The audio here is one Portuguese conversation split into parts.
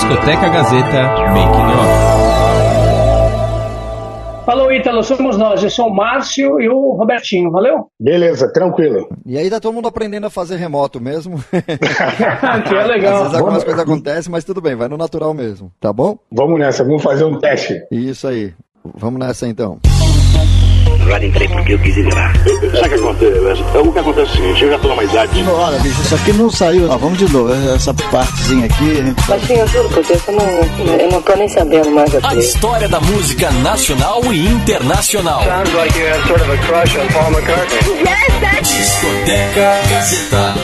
Discoteca Gazeta Making Off. Falou, Ítalo, somos nós. Eu sou o Márcio e o Robertinho, valeu? Beleza, tranquilo. E aí tá todo mundo aprendendo a fazer remoto mesmo. que é legal. Às vezes algumas coisas acontecem, mas tudo bem, vai no natural mesmo, tá bom? Vamos nessa, vamos fazer um teste. Isso aí. Vamos nessa então. Agora entrei porque eu quis ir lá. Sabe o que acontece? O que acontece é o seguinte, eu já tô numa idade. Olha, bicho, isso aqui não saiu. Ó, vamos de novo, essa partezinha aqui. Mas sim, eu juro por Deus, eu não, eu não tô nem sabendo mais aqui. A história da música nacional e internacional. Sounds like you have sort of a crush on Paul McCartney. Yes, that's... Discoteca Gazeta.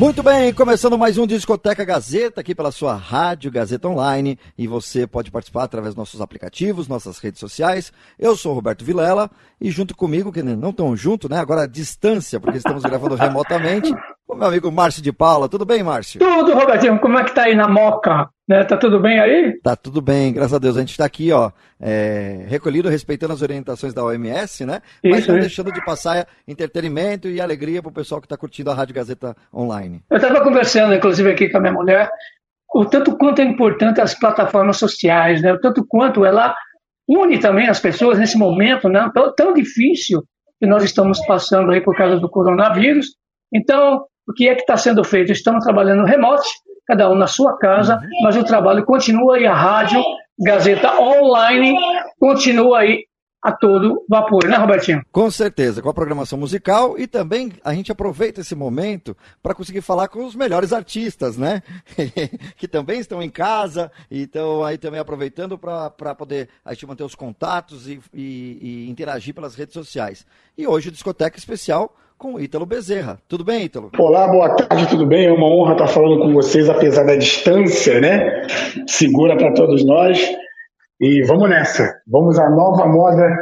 Muito bem, começando mais um Discoteca Gazeta aqui pela sua Rádio Gazeta Online e você pode participar através dos nossos aplicativos, nossas redes sociais. Eu sou Roberto Vilela e junto comigo, que não tão junto, né? Agora à distância, porque estamos gravando remotamente, o meu amigo Márcio de Paula. Tudo bem, Márcio? Tudo, Robertinho. Como é que tá aí na Moca? Né? Tá tudo bem aí? Tá tudo bem, graças a Deus. A gente está aqui, ó, é, recolhido, respeitando as orientações da OMS, né? Mas Isso, não isso. deixando de passar entretenimento e alegria pro pessoal que está curtindo a Rádio Gazeta Online. Eu estava conversando, inclusive, aqui com a minha mulher, o tanto quanto é importante as plataformas sociais, né? O tanto quanto ela une também as pessoas nesse momento, né? Tão, tão difícil que nós estamos passando aí por causa do coronavírus. Então, o que é que está sendo feito? Estamos trabalhando remoto, cada um na sua casa, mas o trabalho continua e a rádio Gazeta Online continua aí a todo vapor, né, Robertinho? Com certeza, com a programação musical e também a gente aproveita esse momento para conseguir falar com os melhores artistas, né? que também estão em casa e estão aí também aproveitando para poder a gente manter os contatos e, e- e interagir pelas redes sociais. E hoje o discoteca especial com o Ítalo Bezerra. Tudo bem, Ítalo? Olá, boa tarde, tudo bem? É uma honra estar falando com vocês, apesar da distância, né? Segura para todos nós. E vamos nessa. Vamos à nova moda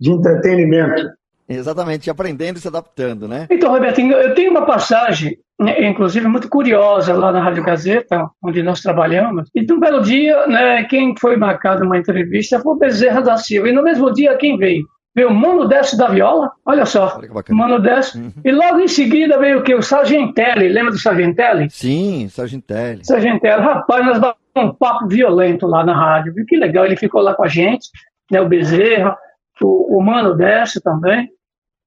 de entretenimento. Exatamente, aprendendo e se adaptando, né? Então, Robertinho, eu tenho uma passagem, né, inclusive muito curiosa lá na Rádio Gazeta, onde nós trabalhamos. E num belo dia, né, quem foi marcado uma entrevista foi o Bezerra da Silva. E no mesmo dia, quem veio? Veio o Mano Décio da Viola, olha só, Olha. Mano Décio. E logo em seguida veio o que? O Sargentelli, lembra do Sargentelli? Sim, Sargentelli. Sargentelli, rapaz, nós batemos um papo violento lá na rádio, viu? Que legal, ele ficou lá com a gente, né, o Bezerra, o, o Mano Décio também,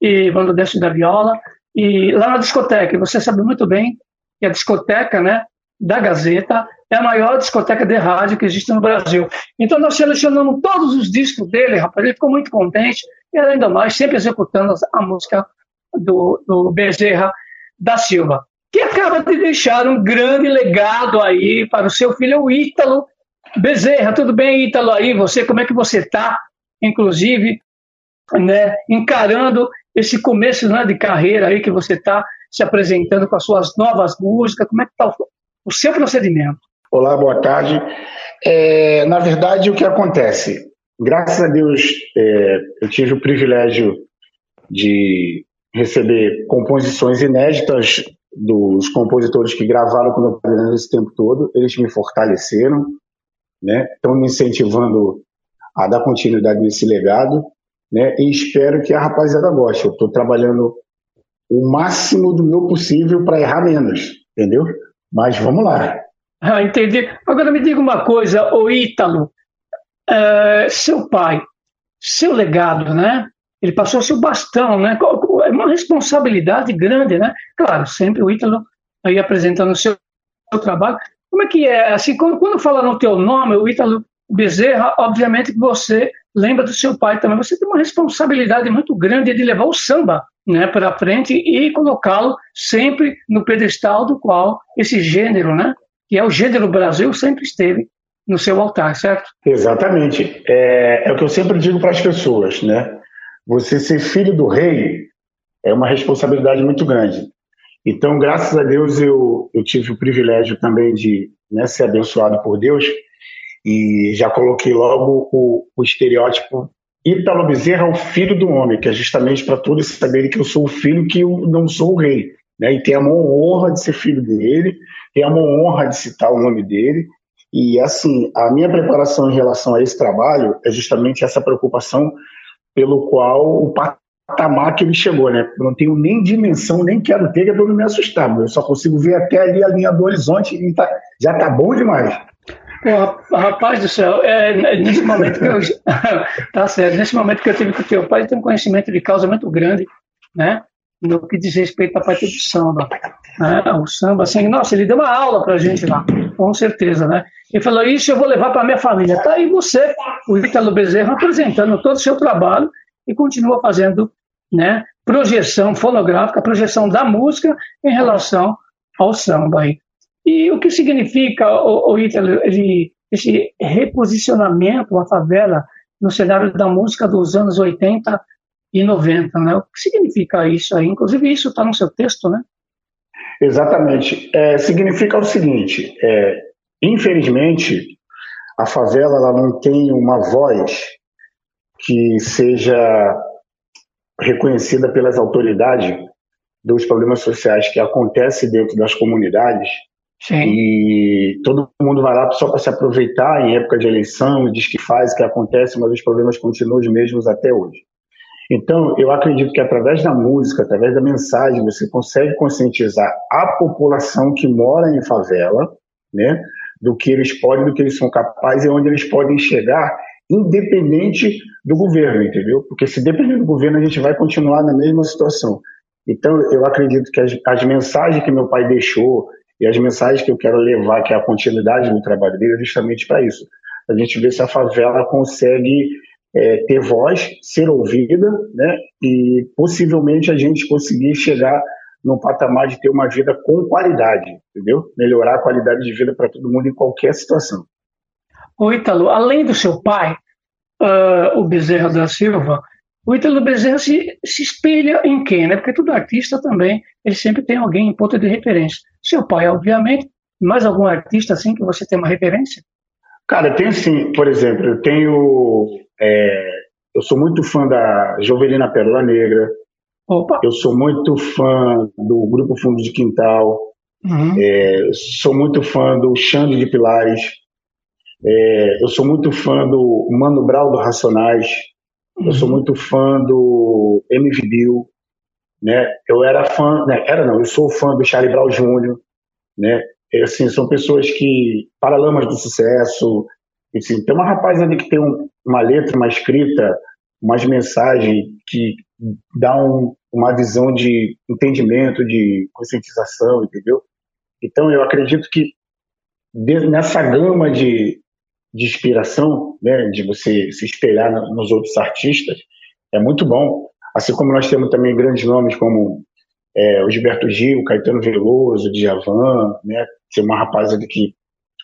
e Mano Décio da Viola, e lá na discoteca, você sabe muito bem que a discoteca, né, da Gazeta é a maior discoteca de rádio que existe no Brasil. Então nós selecionamos todos os discos dele, rapaz, ele ficou muito contente, e ainda mais, sempre executando a música do, do Bezerra da Silva, que acaba de deixar um grande legado aí para o seu filho, o Ítalo Bezerra. Tudo bem, Ítalo, aí? Você, como é que você está, inclusive, né, encarando esse começo né, de carreira aí que você está se apresentando com as suas novas músicas? Como é que está o, o seu procedimento? Olá, boa tarde. É, na verdade, o que acontece? Graças a Deus, é, eu tive o privilégio de receber composições inéditas dos compositores que gravaram com meu padrinho esse tempo todo. Eles me fortaleceram, né? Estão me incentivando a dar continuidade nesse legado, né? E espero que a rapaziada goste. Eu estou trabalhando o máximo do meu possível para errar menos, entendeu? Mas vamos lá. Ah, entendi. Agora me diga uma coisa, o Ítalo, é, seu pai, seu legado, né? Ele passou seu bastão, né? É uma responsabilidade grande, né? Claro, sempre o Ítalo aí apresentando o seu, seu trabalho. Como é que é? Assim, quando, quando fala no teu nome, o Ítalo Bezerra, obviamente que você lembra do seu pai também. Você tem uma responsabilidade muito grande de levar o samba né, para frente e colocá-lo sempre no pedestal do qual esse gênero, né? que é o gênero Brasil, sempre esteve no seu altar, certo? Exatamente. É, é o que eu sempre digo para as pessoas, né? Você ser filho do rei é uma responsabilidade muito grande. Então, graças a Deus, eu, eu tive o privilégio também de né, ser abençoado por Deus e já coloquei logo o, o estereótipo Ítalo Bezerra, o filho do homem, que é justamente para todos saberem que eu sou o filho que eu não sou o rei. Né? E tenho a honra de ser filho dele, tenho a honra de citar o nome dele. E assim, a minha preparação em relação a esse trabalho é justamente essa preocupação pelo qual o patamar que ele chegou, né? Eu não tenho nem dimensão, nem quero ter, que é não me assustar, eu só consigo ver até ali a linha do horizonte e tá, já tá bom demais. Pô, rapaz do céu, é, nesse momento que eu. tá certo, nesse momento que eu tive com o teu pai, tem um conhecimento de causa muito grande, né? No que diz respeito à parte do samba. Né? O samba, assim, nossa, ele deu uma aula pra gente lá, com certeza, né? Ele falou: Isso eu vou levar para minha família. Tá aí você, o Ítalo Bezerra, apresentando todo o seu trabalho e continua fazendo né, projeção fonográfica, projeção da música em relação ao samba. Aí. E o que significa, o, o Ítalo, esse reposicionamento, a favela, no cenário da música dos anos 80 e 90, né? O que significa isso aí? Inclusive, isso está no seu texto, né? Exatamente. É, significa o seguinte: é, infelizmente, a favela ela não tem uma voz que seja reconhecida pelas autoridades dos problemas sociais que acontecem dentro das comunidades. Sim. E todo mundo vai lá só para se aproveitar em época de eleição, diz que faz, que acontece, mas os problemas continuam os mesmos até hoje. Então, eu acredito que através da música, através da mensagem, você consegue conscientizar a população que mora em favela, né, do que eles podem, do que eles são capazes e onde eles podem chegar, independente do governo, entendeu? Porque se depender do governo, a gente vai continuar na mesma situação. Então, eu acredito que as, as mensagens que meu pai deixou e as mensagens que eu quero levar, que é a continuidade do trabalho dele, é justamente para isso. A gente vê se a favela consegue é, ter voz, ser ouvida, né? E possivelmente a gente conseguir chegar num patamar de ter uma vida com qualidade, entendeu? Melhorar a qualidade de vida para todo mundo em qualquer situação. O Ítalo, além do seu pai, uh, o Bezerra da Silva, o Ítalo Bezerra se, se espelha em quem, né? Porque todo artista também, ele sempre tem alguém em ponto de referência. Seu pai, obviamente, mais algum artista assim que você tem uma referência? Cara, tem sim. Por exemplo, eu tenho. É, eu sou muito fã da Jovelina Pérola Negra. Opa. Eu sou muito fã do Grupo Fundo de Quintal. Uhum. É, sou muito fã do Xande de Pilares. É, eu sou muito fã do Mano Brown do Racionais. Uhum. Eu sou uhum. muito fã do MV Bill. Né? Eu era fã, né? era não, eu sou fã do Charlie Brown Jr., né? É, assim, são pessoas que, paralamas do sucesso, assim, tem uma rapaz ali que tem um, uma letra, uma escrita, umas mensagens que um, uma visão de entendimento, de conscientização, entendeu? Então, eu acredito que nessa gama de, de inspiração, né, de você se espelhar nos outros artistas, é muito bom. Assim como nós temos também grandes nomes como é, o Gilberto Gil, Caetano Veloso, Djavan, né? Ser uma rapaziada que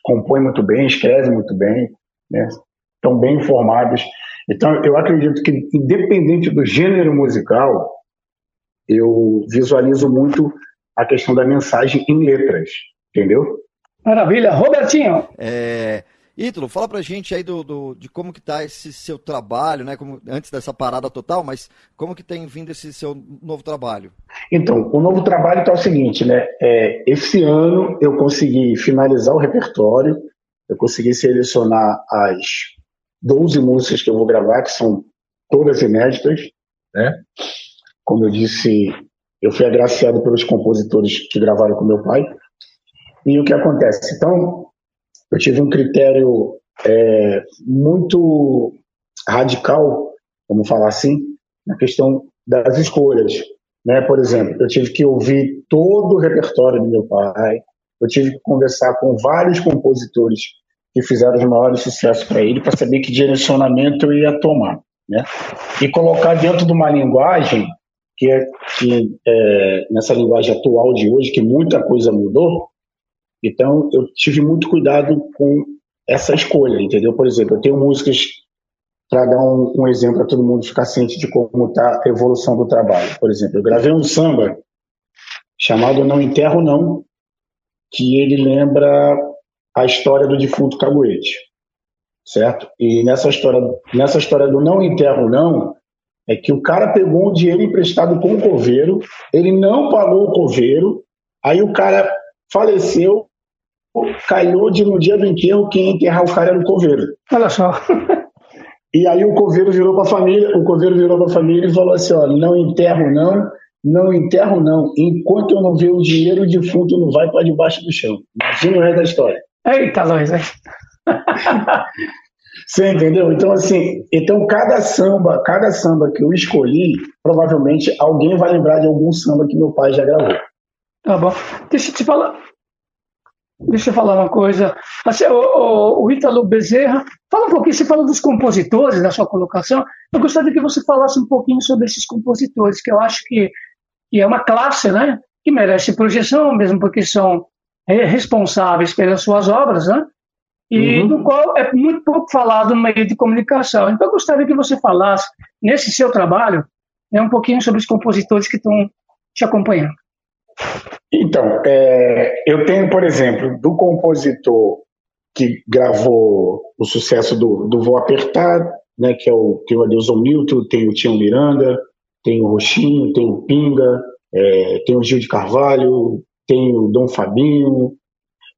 compõe muito bem, escreve muito bem, né? Estão bem informados. Então, eu acredito que, independente do gênero musical, eu visualizo muito a questão da mensagem em letras, entendeu? Maravilha. Robertinho. É, Ítalo, fala pra gente aí do, do, de como que tá esse seu trabalho, né? Como, antes dessa parada total, mas como que tem vindo esse seu novo trabalho? Então, o novo trabalho está o seguinte, né? É, esse ano eu consegui finalizar o repertório, eu consegui selecionar as 12 músicas que eu vou gravar, que são todas inéditas, né? Como eu disse, eu fui agraciado pelos compositores que gravaram com meu pai. E o que acontece? Então, eu tive um critério é, muito radical, vamos falar assim, na questão das escolhas. Né? Por exemplo, eu tive que ouvir todo o repertório do meu pai, eu tive que conversar com vários compositores que fizeram os maiores sucessos para ele, para saber que direcionamento eu ia tomar. Né? E colocar dentro de uma linguagem que é, que, é, nessa linguagem atual de hoje, que muita coisa mudou, então, eu tive muito cuidado com essa escolha, entendeu? Por exemplo, eu tenho músicas para dar um, um exemplo para todo mundo ficar ciente de como está a evolução do trabalho. Por exemplo, eu gravei um samba chamado Não Enterro Não, que ele lembra a história do defunto Caguete, certo? E nessa história, nessa história do Não Enterro Não, é que o cara pegou um dinheiro emprestado com o coveiro, ele não pagou o coveiro, aí o cara faleceu calhou de no dia do enterro quem enterrar o cara era o coveiro. Olha só. E aí o coveiro virou para a família, o coveiro virou para a família e falou assim, ó, não enterro não, não enterro não. Enquanto eu não ver o dinheiro, o defunto não vai para debaixo do chão. Imagina o resto da história. Eita, Luiz. Você entendeu? Então, assim, então cada samba, cada samba que eu escolhi, provavelmente alguém vai lembrar de algum samba que meu pai já gravou. Tá bom. Deixa eu te falar. Deixa eu falar uma coisa. Assim, o, o, o Ítalo Bezerra, fala um pouquinho, você falou dos compositores da sua colocação. Eu gostaria que você falasse um pouquinho sobre esses compositores, que eu acho que, que é uma classe, né? Que merece projeção, mesmo porque são responsáveis pelas suas obras, né? E uhum. do qual é muito pouco falado no meio de comunicação. Então, eu gostaria que você falasse, nesse seu trabalho, né, um pouquinho sobre os compositores que estão te acompanhando. Então, é, eu tenho, por exemplo, do compositor que gravou o sucesso do, do Vou Apertar, né, que é o, tem o Adilson Milton, tem o Tião Miranda, tem o Roxinho, tem o Pinga, é, tem o Gil de Carvalho, tem o Dom Fabinho.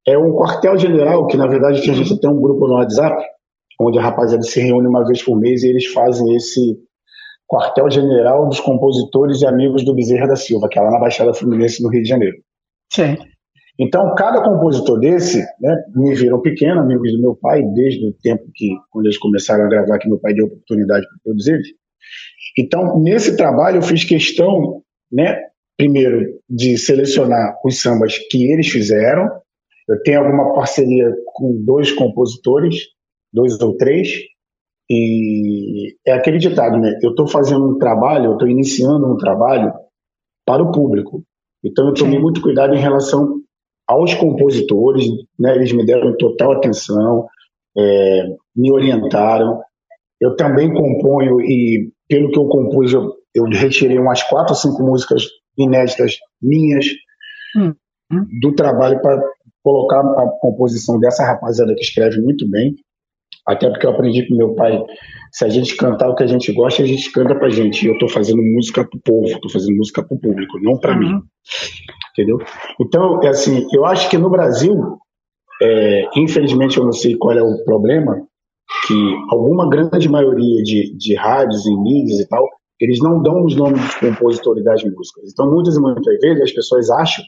É um quartel-general que, na verdade, a gente tem um grupo no WhatsApp, onde a rapaziada se reúne uma vez por mês e eles fazem esse quartel-general dos compositores e amigos do Bezerra da Silva, que é lá na Baixada Fluminense, no Rio de Janeiro. Sim. Então, cada compositor desse, né, me viram pequeno, amigos do meu pai, desde o tempo que, quando eles começaram a gravar, que meu pai deu oportunidade para eles. Então, nesse trabalho, eu fiz questão, né, primeiro, de selecionar os sambas que eles fizeram. Eu tenho alguma parceria com dois compositores, dois ou três, e é aquele ditado, né? Eu estou fazendo um trabalho, eu estou iniciando um trabalho para o público. Então eu tomei muito cuidado em relação aos compositores, né? Eles me deram total atenção, é, me orientaram. Eu também componho e pelo que eu compus eu, eu retirei umas quatro ou cinco músicas inéditas minhas hum. do trabalho para colocar a composição dessa rapaziada que escreve muito bem. Até porque eu aprendi com meu pai, se a gente cantar o que a gente gosta, a gente canta pra gente. E eu tô fazendo música pro povo, tô fazendo música pro público, não para uhum. mim. Entendeu? Então, é assim, eu acho que no Brasil, é, infelizmente eu não sei qual é o problema, que alguma grande maioria de, de rádios e mídias e tal, eles não dão os nomes dos compositores das músicas. Então, muitas e muitas vezes as pessoas acham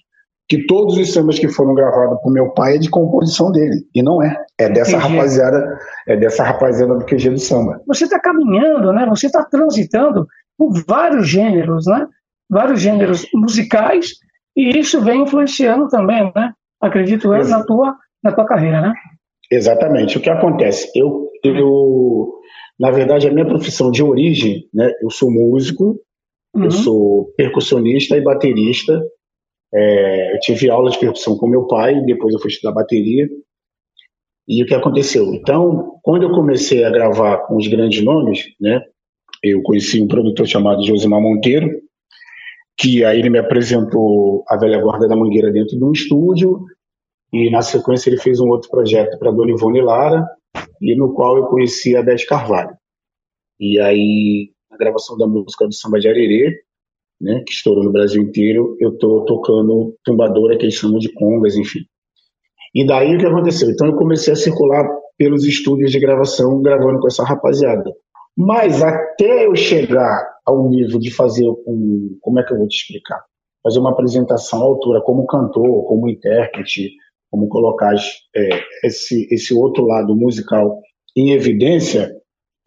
que todos os sambas que foram gravados por meu pai é de composição dele. E não é. É dessa Entendi. rapaziada, é dessa rapaziada do QG do samba. Você está caminhando, né? Você está transitando por vários gêneros, né? Vários gêneros musicais, e isso vem influenciando também, né? Acredito eu, na tua, na tua carreira, né? Exatamente. O que acontece? Eu, eu, na verdade, a minha profissão de origem, né? Eu sou músico, uhum. eu sou percussionista e baterista, é, eu tive aula de percussão com meu pai, depois eu fui estudar bateria. E o que aconteceu? Então, quando eu comecei a gravar com os grandes nomes, né, eu conheci um produtor chamado Josimar Monteiro, que aí ele me apresentou a velha guarda da Mangueira dentro de um estúdio, e na sequência ele fez um outro projeto para Dona Ivone Lara, e no qual eu conheci a Beth Carvalho. E aí, na gravação da música do Samba de Arerê, né, que estourou no Brasil inteiro, eu estou tocando tumbadora, que eles chamam de congas, enfim. E daí o que aconteceu? Então eu comecei a circular pelos estúdios de gravação, gravando com essa rapaziada. Mas até eu chegar ao nível de fazer um. Como é que eu vou te explicar? Fazer uma apresentação à altura, como cantor, como intérprete, como colocar é, esse, esse outro lado musical em evidência,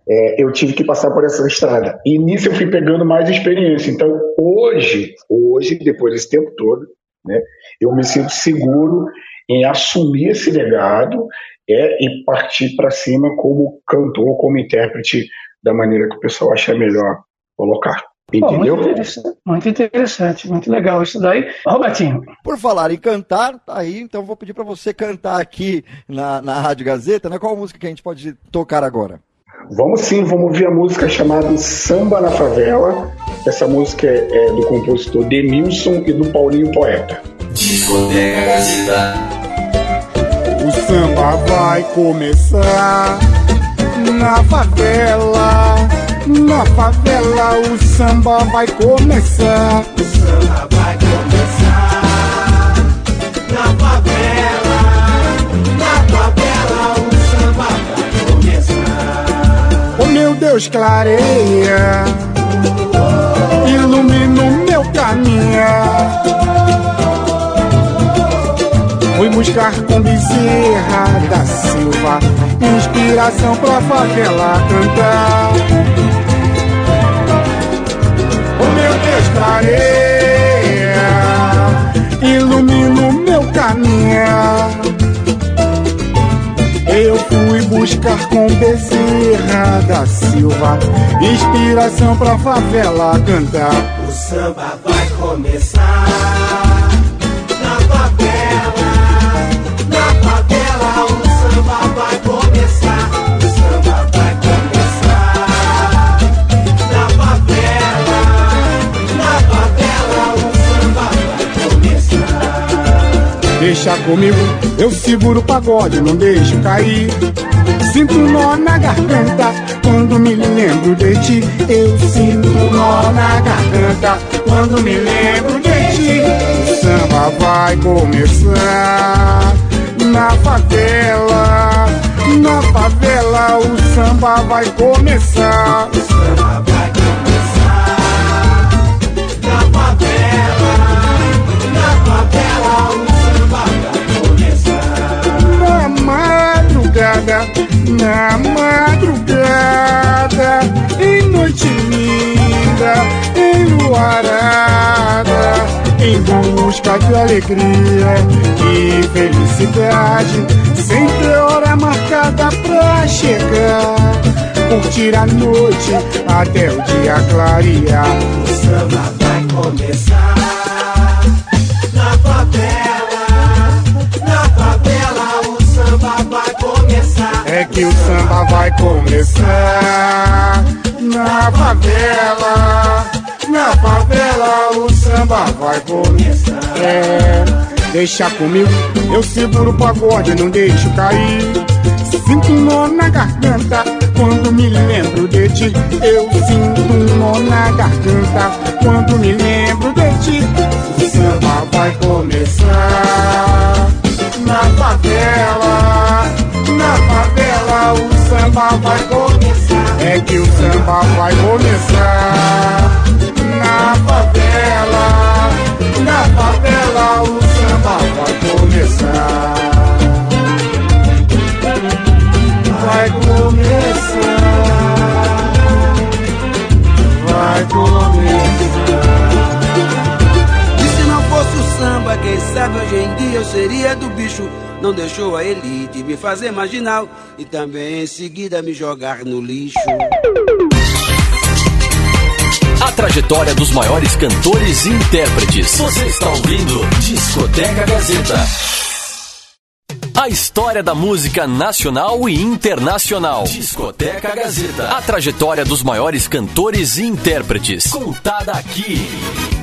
é, eu tive que passar por essa estrada. E nisso eu fui pegando mais experiência. Então, hoje, hoje, depois desse tempo todo, né, eu me sinto seguro em assumir esse legado é, e partir para cima como cantor, como intérprete, da maneira que o pessoal acha melhor colocar. Entendeu? muito, interessante, muito, interessante, muito legal isso daí. Robertinho. Por falar em cantar, tá aí, então vou pedir para você cantar aqui na, na Rádio Gazeta, né? Qual música que a gente pode tocar agora? Vamos sim, vamos ouvir a música chamada Samba na Favela. Essa música é, é do compositor Demilson e do Paulinho Poeta. O samba vai começar na favela. Na favela o samba vai começar. O samba vai começar na favela. Na favela o samba vai começar. Oh meu Deus clareia, ilumina o meu caminho. Fui buscar com Bezerra da Silva Inspiração pra favela cantar. O meu Deus clareia Ilumina o meu caminho eu fui buscar com Bezerra da Silva Inspiração pra favela cantar. O samba vai começar Deixa comigo, eu seguro o pagode, não deixo cair. Sinto um nó na garganta quando me lembro de ti. Eu sinto um nó na garganta quando me lembro de ti. O samba vai começar na favela. Na favela o samba vai começar. Na madrugada, em noite linda, enluarada, em busca de alegria e felicidade, sempre hora marcada pra chegar, curtir a noite até o dia clarear. O samba vai começar É que o samba vai começar na favela. Na favela o samba vai começar. É, deixa comigo, eu seguro o pagode, não deixo cair. Sinto um nó na garganta quando me lembro de ti. Eu sinto um nó na garganta quando me lembro de ti. O samba vai começar na favela. Na favela o samba vai começar. É que o samba vai começar. Na favela, na favela o samba vai começar. Vai começar. Vai começar. E se não fosse o samba, quem sabe hoje em dia eu seria bicho. Não deixou a elite me fazer marginal e também em seguida me jogar no lixo. A trajetória dos maiores cantores e intérpretes. Você está ouvindo Discoteca Gazeta. A história da música nacional e internacional. Discoteca Gazeta. A trajetória dos maiores cantores e intérpretes. Contada aqui.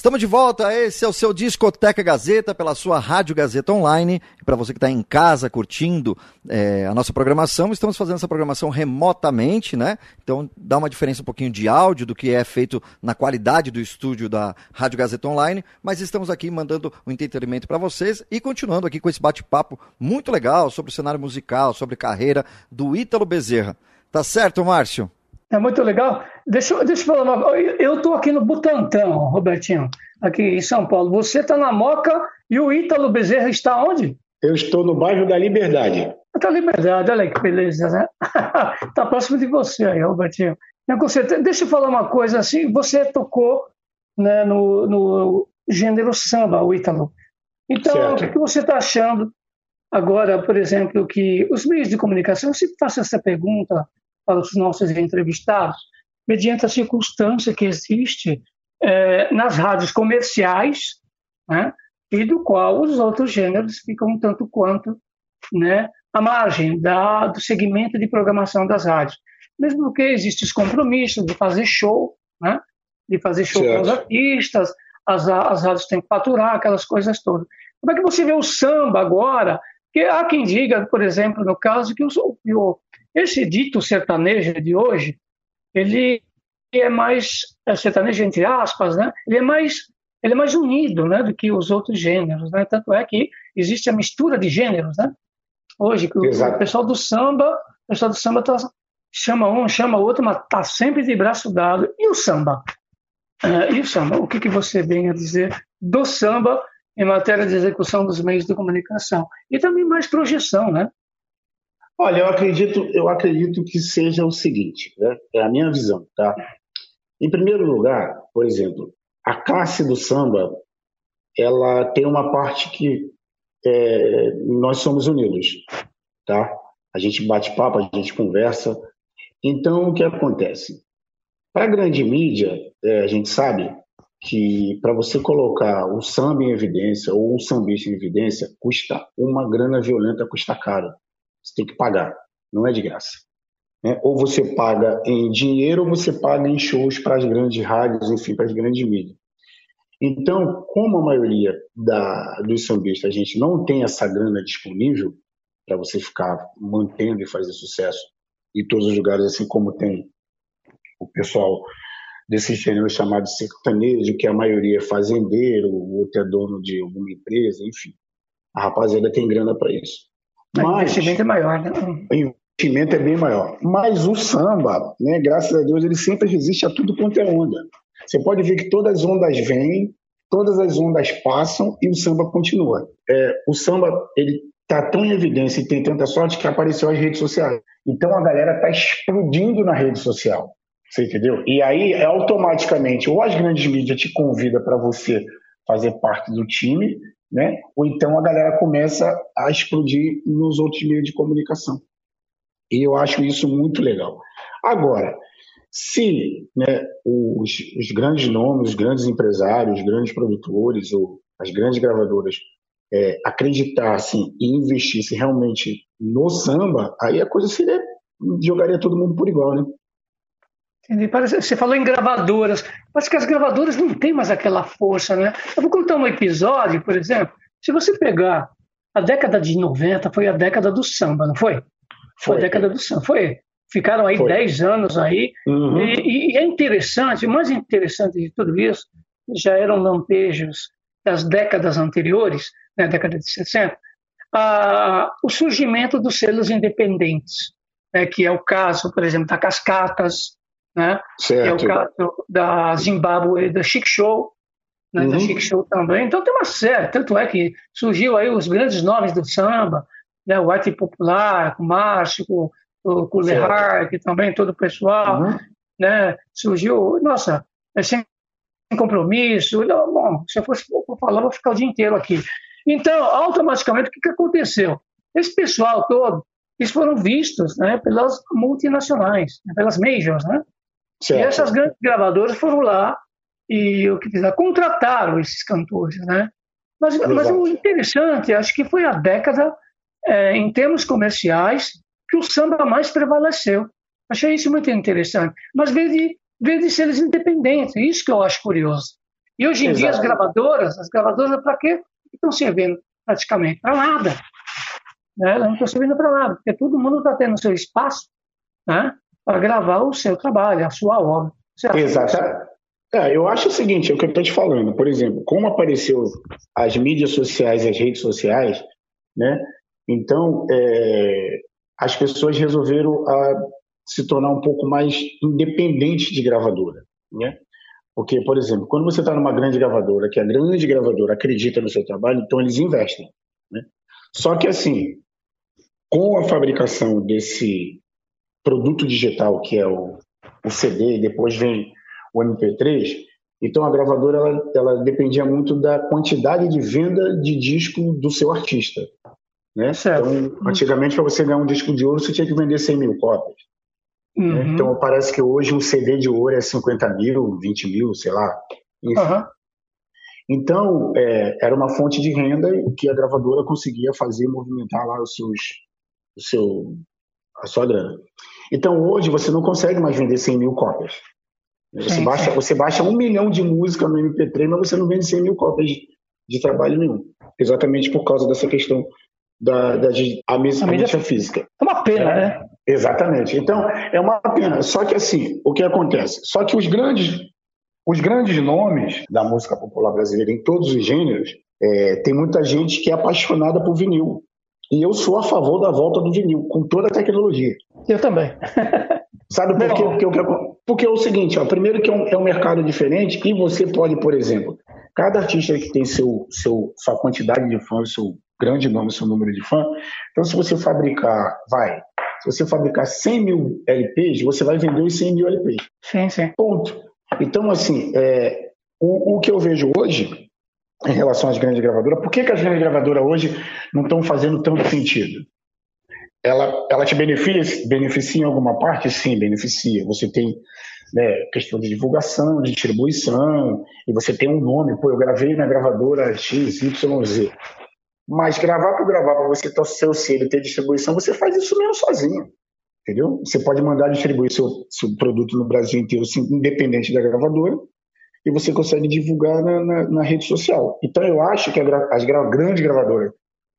Estamos de volta, esse é o seu Discoteca Gazeta pela sua Rádio Gazeta Online. E para você que está em casa curtindo é, a nossa programação, estamos fazendo essa programação remotamente, né? Então dá uma diferença um pouquinho de áudio do que é feito na qualidade do estúdio da Rádio Gazeta Online, mas estamos aqui mandando um entretenimento para vocês e continuando aqui com esse bate-papo muito legal sobre o cenário musical, sobre carreira do Ítalo Bezerra. Tá certo, Márcio? É muito legal. Deixa, eu- deixa eu falar uma coisa. Eu estou aqui no Butantão, Robertinho, aqui em São Paulo. Você está na Moca e o Ítalo Bezerra está onde? Eu estou no bairro da Liberdade. Está Liberdade, olha que beleza, né? Está próximo de você aí, Robertinho. É. Deixa eu falar uma coisa assim. Você tocou né, no, no gênero samba, o Ítalo. Então, Certo. o que que você está achando agora, por exemplo, que os meios de comunicação, eu sempre faço essa pergunta para os nossos entrevistados, mediante a circunstância que existe eh, nas rádios comerciais, né, e do qual os outros gêneros ficam um tanto quanto né, à margem da, do segmento de programação das rádios. Mesmo porque existem os compromissos de fazer show, né, de fazer show com os Certo. artistas, as, as rádios têm que faturar, aquelas coisas todas. Como é que você vê o samba agora? Que há quem diga, por exemplo, no caso, que o, que o- esse dito sertanejo de hoje, ele é mais é sertanejo entre aspas, né? Ele é mais ele é mais unido, né, do que os outros gêneros, né? Tanto é que existe a mistura de gêneros, né? Hoje, que o, o pessoal do samba, o pessoal do samba tá, chama um, chama outro, mas tá sempre de braço dado. E o samba? Uh, e o samba? O que, que você vem a dizer do samba em matéria de execução dos meios de comunicação? E também mais projeção, né? Olha, eu acredito, eu acredito que seja o seguinte, né? é a minha visão, tá? Em primeiro lugar, por exemplo, a classe do samba, ela tem uma parte que é, nós somos unidos, tá? A gente bate papo, a gente conversa. Então, o que acontece? Para a grande mídia, é, a gente sabe que para você colocar o samba em evidência ou o sambista em evidência, custa uma grana violenta, custa caro. Você tem que pagar, não é de graça. Né? Ou você paga em dinheiro ou você paga em shows para as grandes rádios, enfim, para as grandes mídias. Então, como a maioria da, dos sambistas a gente não tem essa grana disponível para você ficar mantendo e fazer sucesso em todos os lugares, assim como tem o pessoal desse gênero chamado sertanejo, que a maioria é fazendeiro, o outro é dono de alguma empresa, enfim. A rapaziada tem grana para isso. Mas, o investimento é maior, né? O investimento é bem maior. Mas o samba, né, graças a Deus, ele sempre resiste a tudo quanto é onda. Você pode ver que todas as ondas vêm, todas as ondas passam e o samba continua. É, o samba ele está tão em evidência e tem tanta sorte que apareceu as redes sociais. Então a galera está explodindo na rede social. Você entendeu? E aí, é automaticamente, ou as grandes mídias te convidam para você fazer parte do time, né? ou então a galera começa a explodir nos outros meios de comunicação. E eu acho isso muito legal. Agora, se né, os, os, grandes nomes, os grandes empresários, os grandes produtores ou as grandes gravadoras é, acreditassem e investissem realmente no samba, aí a coisa seria jogaria todo mundo por igual, né? Você falou em gravadoras. Parece que as gravadoras não têm mais aquela força, né? Eu vou contar um episódio, por exemplo. Se você pegar a década de 90, foi a década do samba, não foi? Foi, foi a década do samba. Foi. Ficaram aí 10 anos aí. Uhum. E, e, é interessante, o mais interessante de tudo isso, já eram lampejos das décadas anteriores, né, década de 60, ah, o surgimento dos selos independentes, né, que é o caso, por exemplo, da Cascatas, né, que é o caso da Zimbábue, da Chic Show, né, uhum. da Chic Show também. Então tem uma série, tanto é que surgiu aí os grandes nomes do samba, né, o Arte Popular, o Márcio, o Culehar, que também todo o pessoal, uhum. né? Surgiu, nossa, é sem compromisso. Não, bom, se eu fosse for falar, vou ficar o dia inteiro aqui. Então, automaticamente, o que, que aconteceu? Esse pessoal todo, eles foram vistos né, pelas multinacionais, né, pelas majors, né? Certo. E essas grandes gravadoras foram lá e o que fizeram? Contrataram esses cantores, né? Mas, mas o interessante, acho que foi a década, é, em termos comerciais, que o samba mais prevaleceu. Achei isso muito interessante. Mas veio de, veio de seres independentes, isso que eu acho curioso. E hoje em Exato. dia as gravadoras, as gravadoras para quê? Estão servindo praticamente para nada. Né? Elas não estão servindo para nada, porque todo mundo está tendo seu espaço né? Para gravar o seu trabalho, a sua obra. Exato. É, eu acho o seguinte, é o que eu estou te falando. Por exemplo, como apareceu as mídias sociais as redes sociais, né? Então, é, as pessoas resolveram a, se tornar um pouco mais independentes de gravadora, né? Porque, por exemplo, quando você está numa grande gravadora, que a grande gravadora acredita no seu trabalho, então eles investem, né? Só que assim, com a fabricação desse produto digital que é o, o CD, e depois vem o MP3, então a gravadora ela, ela dependia muito da quantidade de venda de disco do seu artista. Né? Então, antigamente, para você ganhar um disco de ouro, você tinha que vender 100 mil cópias. Né? Uhum. Né? Então, parece que hoje um CD de ouro é 50 mil, 20 mil, sei lá. Uhum. Então, é, era uma fonte de renda que a gravadora conseguia fazer movimentar lá os seus, o seu, a sua grana. Então, hoje, você não consegue mais vender 100 mil cópias. Você, sim, baixa, sim. você baixa um milhão de música no MP3, mas você não vende 100 mil cópias de, de trabalho nenhum. Exatamente por causa dessa questão da, da a, mídia, a mídia física. É uma pena, é, né? Exatamente. Então, é uma pena. Só que assim, o que acontece? Só que os grandes, os grandes nomes da música popular brasileira em todos os gêneros, É, tem muita gente que é apaixonada por vinil. E eu sou a favor da volta do vinil, com toda a tecnologia. Eu também. Sabe por quê? Porque, porque, porque, é o seguinte, ó, primeiro que é um, é um, mercado diferente e você pode, por exemplo, cada artista que tem seu, seu, sua quantidade de fãs, seu grande nome, seu número de fãs, então se você fabricar, vai, se você fabricar 100 mil LPs, você vai vender os 100 mil LPs. Sim, sim. Ponto. Então, assim, é, o, o que eu vejo hoje em relação às grandes gravadoras. Por que, que as grandes gravadoras hoje não estão fazendo tanto sentido? Ela, ela te beneficia, beneficia em alguma parte? Sim, beneficia. Você tem né, questão de divulgação, de distribuição, e você tem um nome. Pô, eu gravei na gravadora XYZ. Mas gravar por gravar, para você ter o seu selo ter distribuição, você faz isso mesmo sozinho. Entendeu? Você pode mandar distribuir seu, seu produto no Brasil inteiro, independente da gravadora, e você consegue divulgar na, na, na rede social. Então eu acho que as gra grandes gravadoras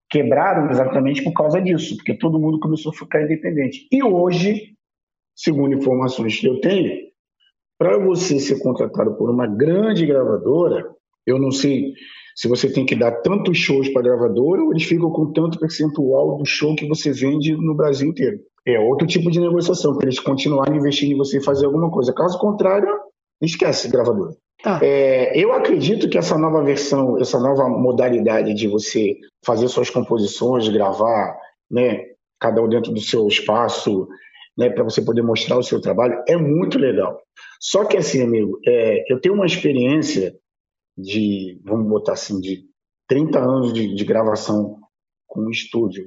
quebraram exatamente por causa disso, porque todo mundo começou a ficar independente. E hoje, segundo informações que eu tenho, para você ser contratado por uma grande gravadora, eu não sei se você tem que dar tantos shows para a gravadora ou eles ficam com tanto percentual do show que você vende no Brasil inteiro. É outro tipo de negociação, para eles continuarem investindo em você e fazer alguma coisa. Caso contrário, esquece gravadora. Tá. É, eu acredito que essa nova versão, essa nova modalidade de você fazer suas composições, gravar, né, cada um dentro do seu espaço, né, para você poder mostrar o seu trabalho, é muito legal. Só que assim, amigo, é, eu tenho uma experiência de, vamos botar assim, de 30 anos de, de gravação com estúdio.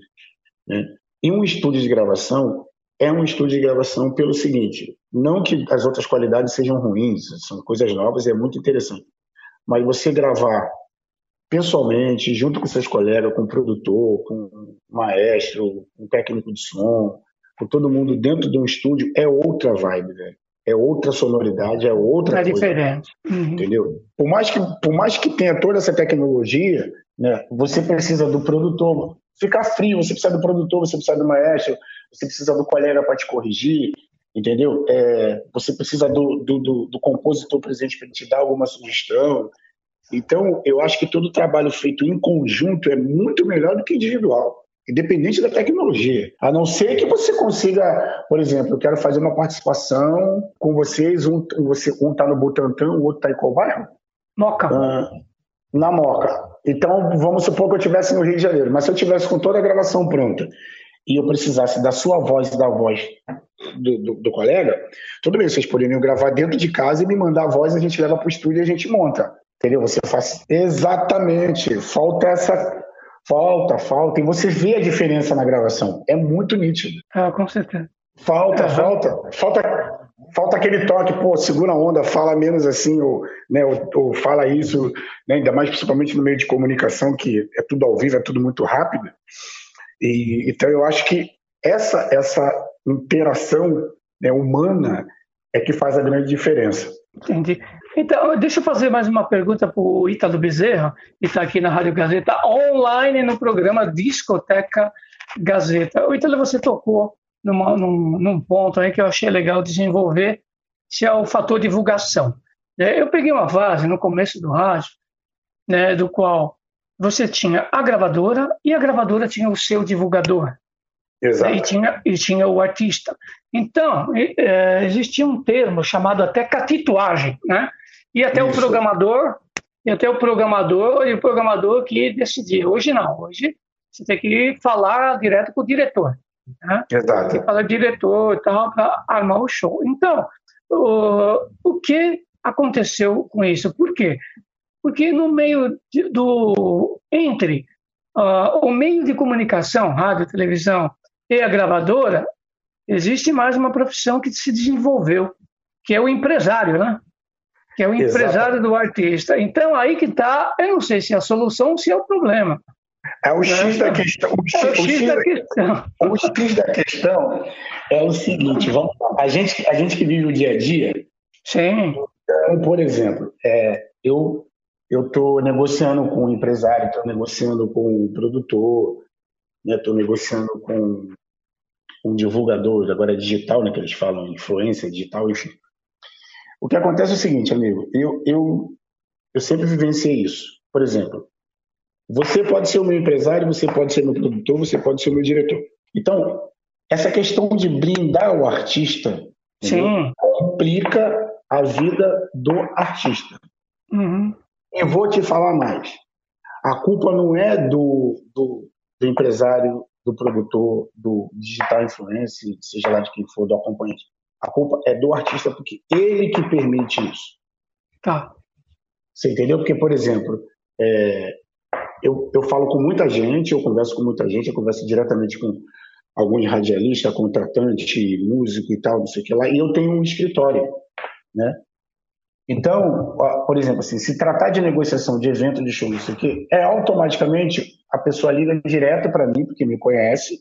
Né? E um estúdio de gravação é um estúdio de gravação pelo seguinte: não que as outras qualidades sejam ruins, são coisas novas e é muito interessante. Mas você gravar pessoalmente, junto com seus colegas, com o produtor, com o maestro, com o técnico de som, com todo mundo dentro de um estúdio, é outra vibe, velho. É outra sonoridade, é outra é coisa. diferente. Uhum. Entendeu? Por mais, que, por mais que tenha toda essa tecnologia, né, você precisa do produtor ficar frio, você precisa do produtor, você precisa do maestro, você precisa do colega para te corrigir, entendeu? É, você precisa do, do, do, do compositor presente para te dar alguma sugestão. Então, eu acho que todo trabalho feito em conjunto é muito melhor do que individual, independente da tecnologia. A não ser que você consiga, por exemplo, eu quero fazer uma participação com vocês, um você um está no Butantã, o outro está em qual bairro? Moca. Ah, na Moca. Então, vamos supor que eu estivesse no Rio de Janeiro, mas se eu tivesse com toda a gravação pronta e eu precisasse da sua voz e da voz do, do, do, colega, tudo bem, vocês poderiam gravar dentro de casa e me mandar a voz, a gente leva para o estúdio e a gente monta. Entendeu? Você faz. Exatamente. Falta essa. Falta, falta. E você vê a diferença na gravação. É muito nítido. Ah, com certeza. Falta, é, falta. Falta falta aquele toque, pô, segura a onda, fala menos assim, ou, né, ou, ou fala isso, né, ainda mais principalmente no meio de comunicação, que é tudo ao vivo, é tudo muito rápido. E, então eu acho que essa, essa interação né, humana é que faz a grande diferença. Entendi. Então, deixa eu fazer mais uma pergunta para o Ítalo Bezerra, que está aqui na Rádio Gazeta, online no programa Discoteca Gazeta. O Ítalo, você tocou numa, num, num, ponto aí que eu achei legal desenvolver, que é o fator divulgação. É, eu peguei uma fase no começo do rádio, né, do qual você tinha a gravadora e a gravadora tinha o seu divulgador. Exato. E tinha, e tinha o artista. Então, é, existia um termo chamado até catituagem, né? E até Isso. o programador, e até o programador e o programador que decidia. Hoje não, hoje você tem que falar direto com o diretor. Né? Exato. Tem que falar diretor e tal para armar o show. Então, o, o que aconteceu com isso? Por quê? Porque no meio de, do entre uh, o meio de comunicação, rádio, televisão e a gravadora, existe mais uma profissão que se desenvolveu, que é o empresário, né? Que é o empresário Exato. do artista. Então aí que está, eu não sei se é a solução ou se é o problema. É o X da questão. O X, é o X, da questão. O X da questão é o seguinte: vamos a gente, a gente que vive o dia a dia. Sim. Então, por exemplo, é, eu eu estou negociando com um empresário, estou negociando com um produtor, estou né, negociando com um divulgador, agora é digital, né, que eles falam influência digital, enfim. O que acontece é o seguinte, amigo, eu, eu, eu sempre vivenciei isso. Por exemplo, Você pode ser o meu empresário, você pode ser meu produtor, você pode ser o meu diretor. Então, essa questão de blindar o artista Sim. complica a vida do artista. Uhum. E vou te falar mais. A culpa não é do, do, do empresário, do produtor, do digital influencer, seja lá de quem for, do acompanhante. A culpa é do artista, porque ele que permite isso. Tá. Você entendeu? Porque, por exemplo, é, eu, eu falo com muita gente, eu converso com muita gente, eu converso diretamente com algum radialista, contratante, músico e tal, não sei o que lá, e eu tenho um escritório, né? Então, por exemplo, assim, se tratar de negociação de evento de show, isso aqui, é automaticamente a pessoa liga direto para mim, porque me conhece,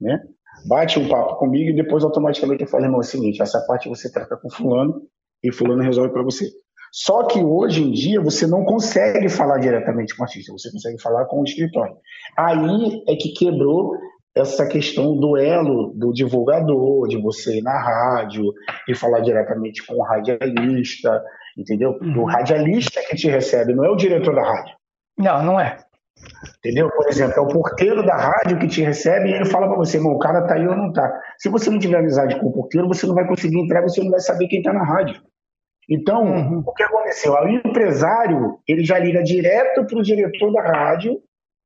né? Bate um papo comigo e depois automaticamente eu falo, irmão, é o seguinte, essa parte você trata com fulano e fulano resolve para você. Só que hoje em dia você não consegue falar diretamente com o artista, você consegue falar com o escritório. Aí é que quebrou essa questão do elo do divulgador, de você ir na rádio e falar diretamente com o radialista, entendeu? Uhum. O radialista que te recebe, não é o diretor da rádio. Não, não é. Entendeu? Por exemplo, é o porteiro da rádio que te recebe e ele fala para você, o cara tá aí ou não tá. Se você não tiver amizade com o porteiro, você não vai conseguir entrar, você não vai saber quem tá na rádio. Então, uhum. o que aconteceu? O empresário, ele já liga direto para o diretor da rádio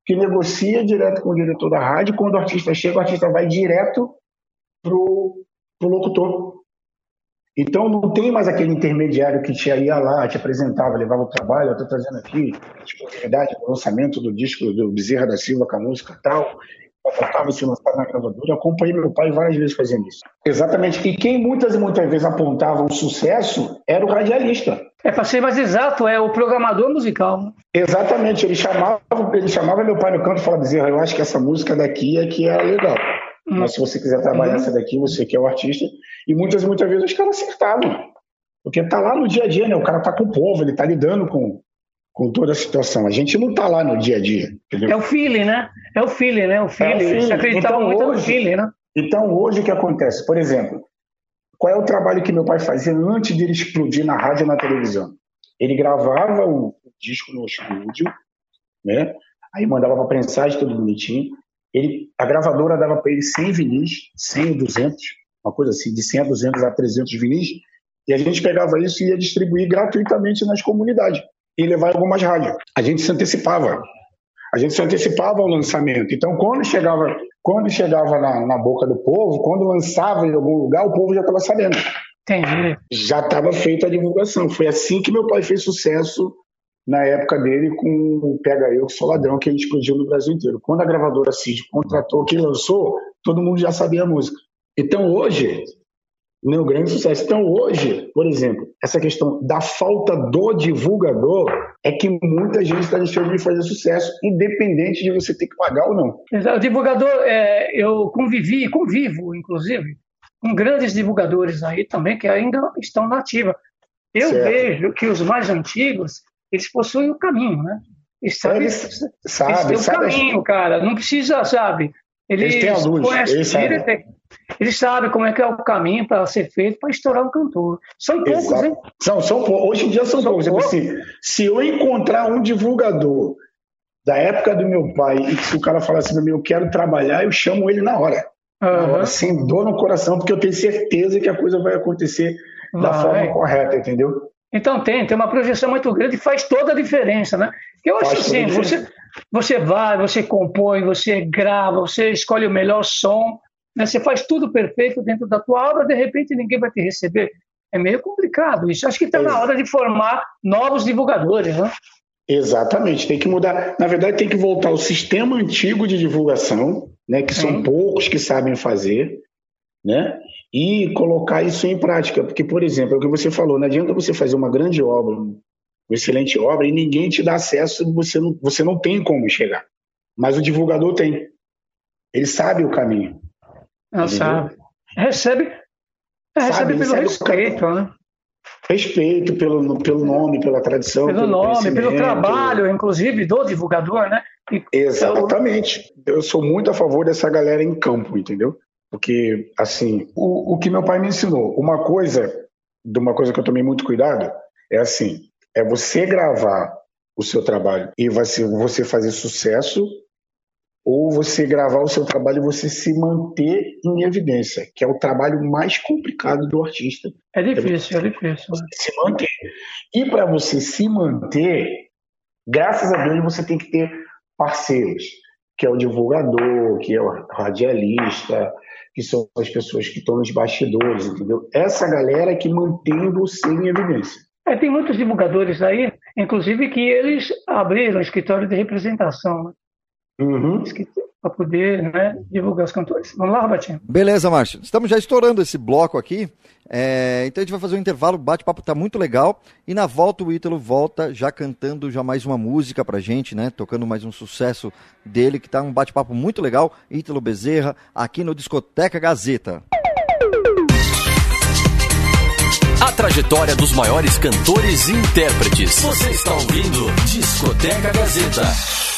que negocia direto com o diretor da rádio. Quando o artista chega, o artista vai direto pro, pro locutor. Então não tem mais aquele intermediário que te ia lá, te apresentava, levava o trabalho, eu estou trazendo aqui disponibilidade do lançamento do disco do Bezerra da Silva com a música tal, estava se lançado na gravadora. Eu acompanhei meu pai várias vezes fazendo isso. Exatamente. E quem muitas e muitas vezes apontava o sucesso era o radialista. É, para ser mais exato, é o programador musical. Exatamente, ele chamava, ele chamava meu pai no canto e falava, Bezerra, eu acho que essa música daqui é que é legal. Hum. Mas se você quiser trabalhar uhum. essa daqui, você que é o artista. E muitas e muitas vezes os caras acertavam. Porque tá lá no dia a dia, né? O cara tá com o povo, ele tá lidando com, com toda a situação. A gente não tá lá no dia a dia. Entendeu? É o feeling, né? É o feeling, né? O feeling. É o feeling. Você acreditava então, muito hoje, no feeling, né? Então hoje o que acontece? Por exemplo, qual é o trabalho que meu pai fazia antes de ele explodir na rádio e na televisão? Ele gravava o disco no estúdio, né? Aí mandava para prensagem tudo bonitinho. Ele, a gravadora dava para ele 100 vinis, 100 ou 200, uma coisa assim, de 100 a 200 a 300 vinis, e a gente pegava isso e ia distribuir gratuitamente nas comunidades e levar algumas rádios. A gente se antecipava. A gente se antecipava ao lançamento. Então, quando chegava, quando chegava na, na boca do povo, quando lançava em algum lugar, o povo já estava sabendo. Entendi. Já estava feita a divulgação. Foi assim que meu pai fez sucesso na época dele com o Pega Eu, que sou ladrão, que ele explodiu no Brasil inteiro. Quando a gravadora Cid contratou quem lançou, todo mundo já sabia a música. Então hoje, meu grande sucesso. Então hoje, por exemplo, essa questão da falta do divulgador é que muita gente está deixando de fazer sucesso, independente de você ter que pagar ou não. O divulgador, é, eu convivi, convivo, inclusive, com grandes divulgadores aí também que ainda estão na ativa. Eu certo. vejo que os mais antigos, eles possuem o caminho, né? Eles sabem, eles, sabe, eles têm o sabe, caminho, cara. Não precisa, sabe? Eles, eles têm a luz, eles sabem. Eles sabem como é que é o caminho para ser feito para estourar um cantor. São poucos, Exato. hein? São, são poucos. Hoje em dia são, são poucos. poucos. Assim, se eu encontrar um divulgador da época do meu pai e se o cara falar assim para mim, eu quero trabalhar, eu chamo ele na hora. Uhum. Sem dor no coração, porque eu tenho certeza que a coisa vai acontecer vai. da forma correta, entendeu? Então tem, tem uma projeção muito grande e faz toda a diferença, né? Eu acho assim, você, você vai, você compõe, você grava, você escolhe o melhor som, né? você faz tudo perfeito dentro da tua obra, de repente ninguém vai te receber. É meio complicado isso. Acho que está na hora de formar novos divulgadores, né? Exatamente, tem que mudar. Na verdade, tem que voltar ao sistema antigo de divulgação, né, que são poucos que sabem fazer, né, e colocar isso em prática. Porque, por exemplo, é o que você falou, não adianta você fazer uma grande obra, uma excelente obra, e ninguém te dá acesso, você não, você não tem como chegar. Mas o divulgador tem. Ele sabe o caminho. Não sabe. Recebe, recebe sabe, pelo respeito, né? Respeito pelo, pelo nome, pela tradição. Pelo, pelo nome, pelo trabalho, inclusive, do divulgador, né? E, Exatamente. Eu... eu sou muito a favor dessa galera em campo, entendeu? Porque, assim, o, o que meu pai me ensinou, uma coisa, de uma coisa que eu tomei muito cuidado, é assim, é você gravar o seu trabalho. E você fazer sucesso ou você gravar o seu trabalho e você se manter em evidência, que é o trabalho mais complicado do artista. É difícil, é difícil. Se manter. E para você se manter, graças a Deus você tem que ter parceiros, que é o divulgador, que é o radialista, que são as pessoas que estão nos bastidores, entendeu? Essa galera que mantém você em evidência. É, tem muitos divulgadores aí, inclusive que eles abriram escritório de representação. Uhum. Para poder né, divulgar os cantores. Vamos lá, Robertinho? Beleza, Márcio. Estamos já estourando esse bloco aqui. É, então a gente vai fazer um intervalo, o bate-papo tá muito legal. E na volta o Ítalo volta já cantando já mais uma música pra gente, né? Tocando mais um sucesso dele, que tá um bate-papo muito legal. Ítalo Bezerra, aqui no Discoteca Gazeta. A trajetória dos maiores cantores e intérpretes. Você está ouvindo Discoteca Gazeta.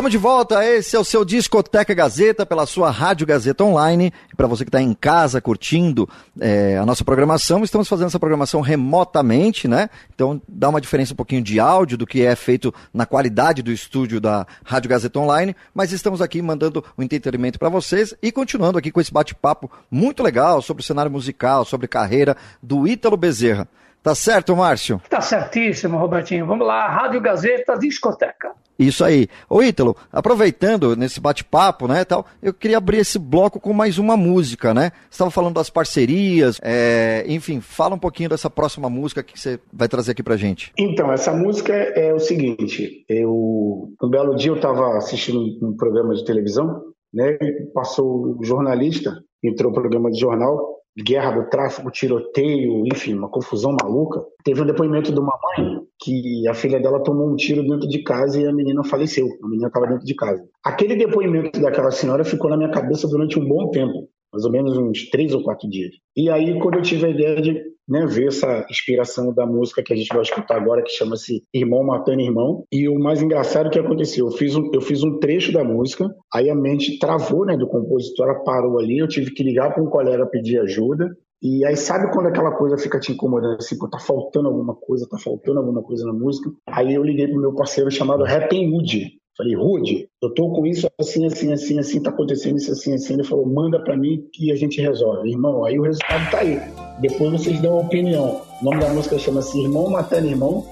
Estamos de volta, esse é o seu Discoteca Gazeta pela sua Rádio Gazeta Online. E para você que está em casa curtindo é, a nossa programação, estamos fazendo essa programação remotamente, né? Então dá uma diferença um pouquinho de áudio do que é feito na qualidade do estúdio da Rádio Gazeta Online, mas estamos aqui mandando o um entretenimento para vocês e continuando aqui com esse bate-papo muito legal sobre o cenário musical, sobre carreira do Ítalo Bezerra. Tá certo, Márcio? Tá certíssimo, Robertinho. Vamos lá, Rádio Gazeta Discoteca. Isso aí. Ô Ítalo, aproveitando nesse bate-papo, né, tal, eu queria abrir esse bloco com mais uma música, né? Você estava falando das parcerias, é, enfim, fala um pouquinho dessa próxima música que você vai trazer aqui pra gente. Então, essa música é o seguinte, eu, um belo dia eu estava assistindo um programa de televisão, né, passou o jornalista, entrou o programa de jornal, guerra do tráfico, tiroteio, enfim, uma confusão maluca. Teve um depoimento de uma mãe que a filha dela tomou um tiro dentro de casa e a menina faleceu. A menina estava dentro de casa. Aquele depoimento daquela senhora ficou na minha cabeça durante um bom tempo, mais ou menos uns três ou quatro dias. E aí, quando eu tive a ideia de né, ver essa inspiração da música que a gente vai escutar agora, que chama-se Irmão Matando Irmão. E o mais engraçado que aconteceu, eu fiz um, eu fiz um trecho da música, aí a mente travou, né, do compositor, ela parou ali, eu tive que ligar para um colega pedir ajuda. E aí sabe quando aquela coisa fica te incomodando assim, pô, tá faltando alguma coisa, tá faltando alguma coisa na música? Aí eu liguei pro meu parceiro chamado Happy Wood, Falei, Rude, eu tô com isso assim, assim, assim, assim, tá acontecendo isso assim, assim. Ele falou, manda para mim que a gente resolve. Irmão, aí o resultado tá aí. Depois vocês dão a opinião. O nome da música chama-se Irmão Matando Irmão,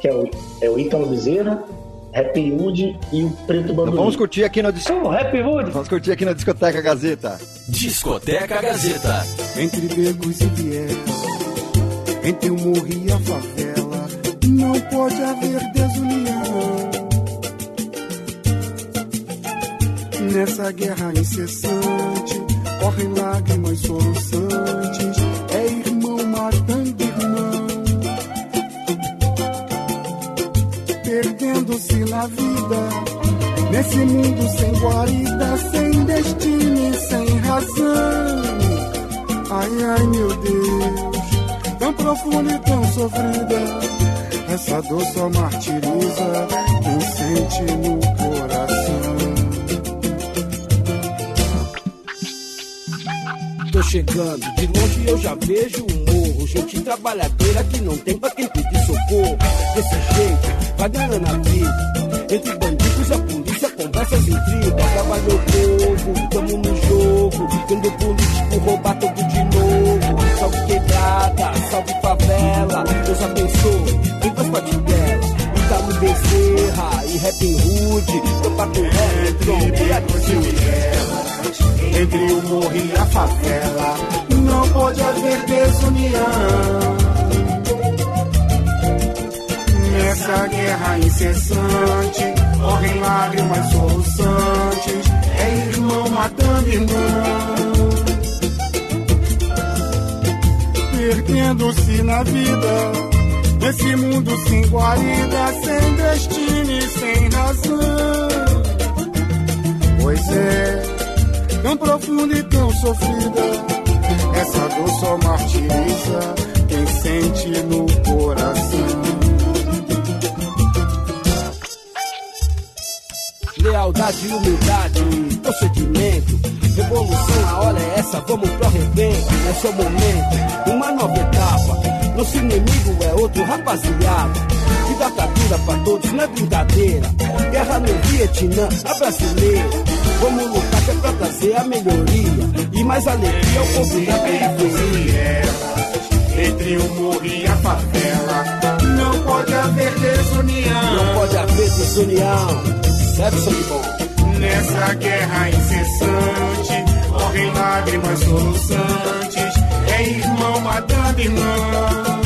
que é o, é o Ítalo Bezerra, Happy Wood e o Preto Bandolim. Vamos curtir aqui na oh, Happy Wood. Vamos curtir aqui na Discoteca Gazeta. Discoteca Gazeta. Entre becos e viés, entre o morro e a favela, não pode haver desunião. Nessa guerra incessante, correm lágrimas soluçantes. É irmão matando irmão, perdendo-se na vida. Nesse mundo sem guarida, sem destino e sem razão. Ai, ai, meu Deus, tão profunda e tão sofrida. Essa dor só martiriza quem sente no coração. Tô chegando. De longe eu já vejo um morro. Gente trabalhadeira que não tem pra quem pedir socorro. Desse jeito, vai ganhando a vida. Entre bandidos e a polícia, conversas intrigas. Trabalhou povo, tamo no jogo. Vendo político roubar tudo de novo. Salve quebrada, salve favela. Deus abençoe, vem com as dela. Italo Bezerra e Rap Hood. Tampa com rap, trom e entre o morro e a favela, não pode haver desunião. Nessa guerra incessante, correm lágrimas soluçantes, é irmão matando irmão. Perdendo-se na vida, nesse mundo sem guarida, sem destino e sem razão. Pois é tão profunda e tão sofrida. Essa dor só martiriza quem sente no coração. Lealdade e humildade, procedimento. Revolução, a hora é essa, vamos pro arrebento. É seu momento, uma nova etapa. Nosso inimigo é outro rapaziada. Vida tá dura pra todos, não é brincadeira. Guerra no Vietnã, a brasileira. Vamos lutar que é pra trazer a melhoria. E mais alegria ao povo da periferia. Entre o morro e a favela, não pode haver desunião. Não pode haver desunião. Certo, sangue bom? Nessa guerra incessante, correm lágrimas soluçantes. É irmão matando irmão.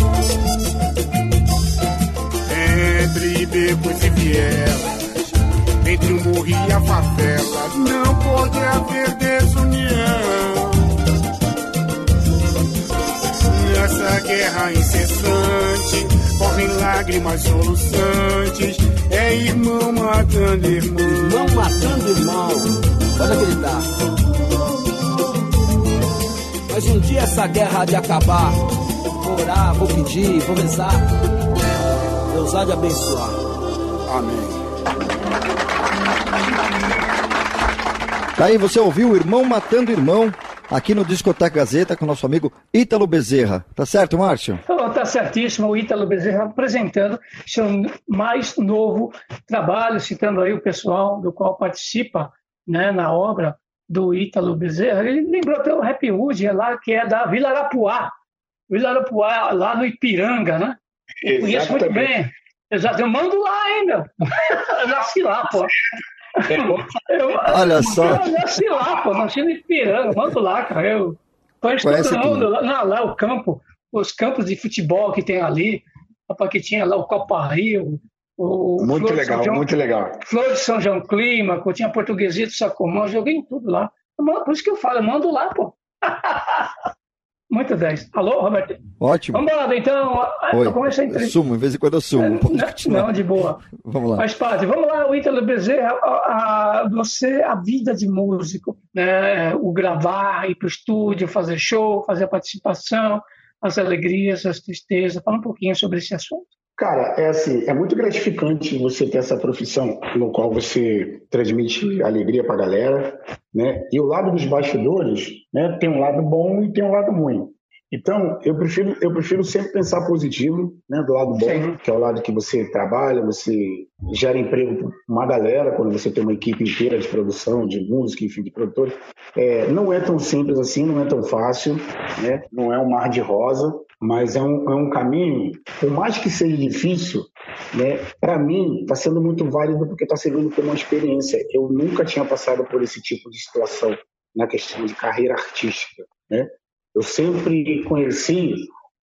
Entre becos e vielas, entre o morro e a favela, não pode haver desunião. Nessa guerra incessante, correm lágrimas soluçantes. É irmão matando irmão. Irmão matando irmão. Pode acreditar. Mas um dia essa guerra há de acabar. Vou orar, vou pedir, vou rezar. Deus há de abençoar. Tá aí, você ouviu o Irmão Matando Irmão aqui no Discoteca Gazeta com nosso amigo Ítalo Bezerra. Tá certo, Márcio? Oh, tá certíssimo, o Ítalo Bezerra apresentando seu mais novo trabalho, citando aí o pessoal do qual participa né, na obra do Ítalo Bezerra. Ele lembrou até o Happy Wood, é lá, que é da Vila Arapuá. Vila Arapuá, lá no Ipiranga, né? Eu conheço muito bem. Exato, eu mando lá, hein, meu? Eu nasci lá, pô. Eu, Olha só. Eu nasci lá, pô, nasci no Ipiranga, mando lá, cara. Eu tudo. mundo. Lá, não, lá o campo, os campos de futebol que tem ali, rapaz, que tinha lá o Copa Rio, o Muito Flor legal, João- muito legal. Flor de São João Clímaco, tinha Portuguesito, Sacomã, joguei em tudo lá. Por isso que eu falo, eu mando lá, pô. Muito 10. Alô, Roberto? Ótimo. Vamos lá, então. Oi. Eu comecei a entrevista. sumo, de vez em quando eu sumo. Pode continuar. Não, de boa. Vamos lá. Mas, padre, vamos lá, o Ítalo Bezerra, a, a- você, a vida de músico, né? o gravar, ir para o estúdio, fazer show, fazer a participação, as alegrias, as tristezas. Fala um pouquinho sobre esse assunto. Cara, é assim, é muito gratificante você ter essa profissão no qual você transmite alegria pra galera, né? E o lado dos bastidores, né, tem um lado bom e tem um lado ruim. Então, eu prefiro, eu prefiro sempre pensar positivo, né, do lado bom, Sim. que é o lado que você trabalha, você gera emprego para uma galera, quando você tem uma equipe inteira de produção, de música, enfim, de produtores. É, não é tão simples assim, não é tão fácil, né? não é um mar de rosa, mas é um, é um caminho, por mais que seja difícil, né? para mim está sendo muito válido porque está servindo como uma experiência. Eu nunca tinha passado por esse tipo de situação na questão de carreira artística. Né? Eu sempre conheci